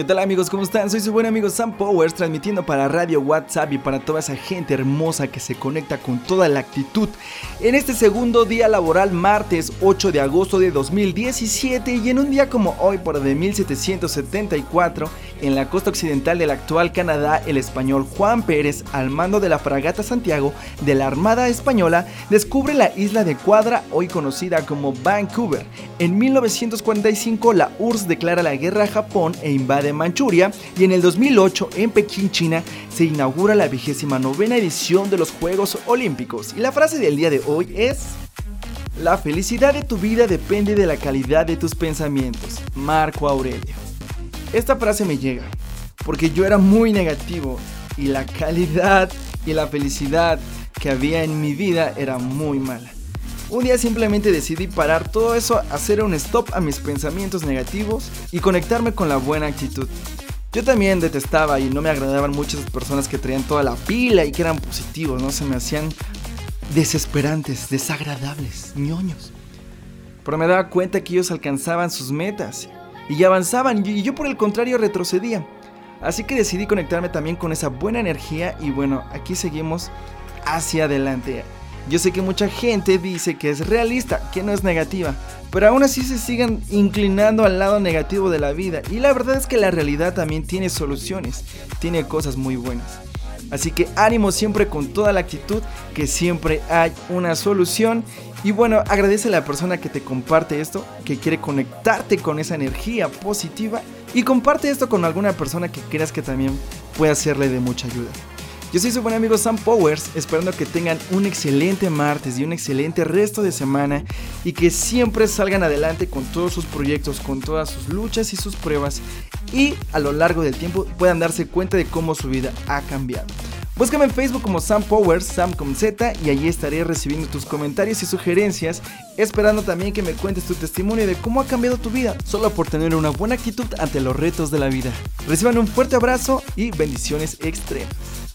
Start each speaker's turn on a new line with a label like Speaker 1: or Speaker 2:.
Speaker 1: ¿Qué tal amigos? ¿Cómo están? Soy su buen amigo Sam Powers transmitiendo para Radio WhatsApp y para toda esa gente hermosa que se conecta con toda la actitud en este segundo día laboral martes 8 de agosto de 2017 y en un día como hoy por de 1774 en la costa occidental del actual Canadá el español Juan Pérez al mando de la fragata Santiago de la Armada Española descubre la isla de Cuadra hoy conocida como Vancouver. En 1945 la URSS declara la guerra a Japón e invade Manchuria y en el 2008 en Pekín, China, se inaugura la vigésima novena edición de los Juegos Olímpicos. Y la frase del día de hoy es... La felicidad de tu vida depende de la calidad de tus pensamientos. Marco Aurelio. Esta frase me llega porque yo era muy negativo y la calidad y la felicidad que había en mi vida era muy mala. Un día simplemente decidí parar todo eso, hacer un stop a mis pensamientos negativos y conectarme con la buena actitud. Yo también detestaba y no me agradaban muchas personas que traían toda la pila y que eran positivos, ¿no? Se me hacían desesperantes, desagradables, ñoños. Pero me daba cuenta que ellos alcanzaban sus metas y avanzaban y yo por el contrario retrocedía. Así que decidí conectarme también con esa buena energía y bueno, aquí seguimos hacia adelante. Yo sé que mucha gente dice que es realista, que no es negativa, pero aún así se siguen inclinando al lado negativo de la vida. Y la verdad es que la realidad también tiene soluciones, tiene cosas muy buenas. Así que ánimo siempre con toda la actitud, que siempre hay una solución. Y bueno, agradece a la persona que te comparte esto, que quiere conectarte con esa energía positiva. Y comparte esto con alguna persona que creas que también puede hacerle de mucha ayuda. Yo soy su buen amigo Sam Powers, esperando que tengan un excelente martes y un excelente resto de semana y que siempre salgan adelante con todos sus proyectos, con todas sus luchas y sus pruebas y a lo largo del tiempo puedan darse cuenta de cómo su vida ha cambiado. Búscame en Facebook como Sam Powers, Sam y allí estaré recibiendo tus comentarios y sugerencias, esperando también que me cuentes tu testimonio de cómo ha cambiado tu vida, solo por tener una buena actitud ante los retos de la vida. Reciban un fuerte abrazo y bendiciones extremas.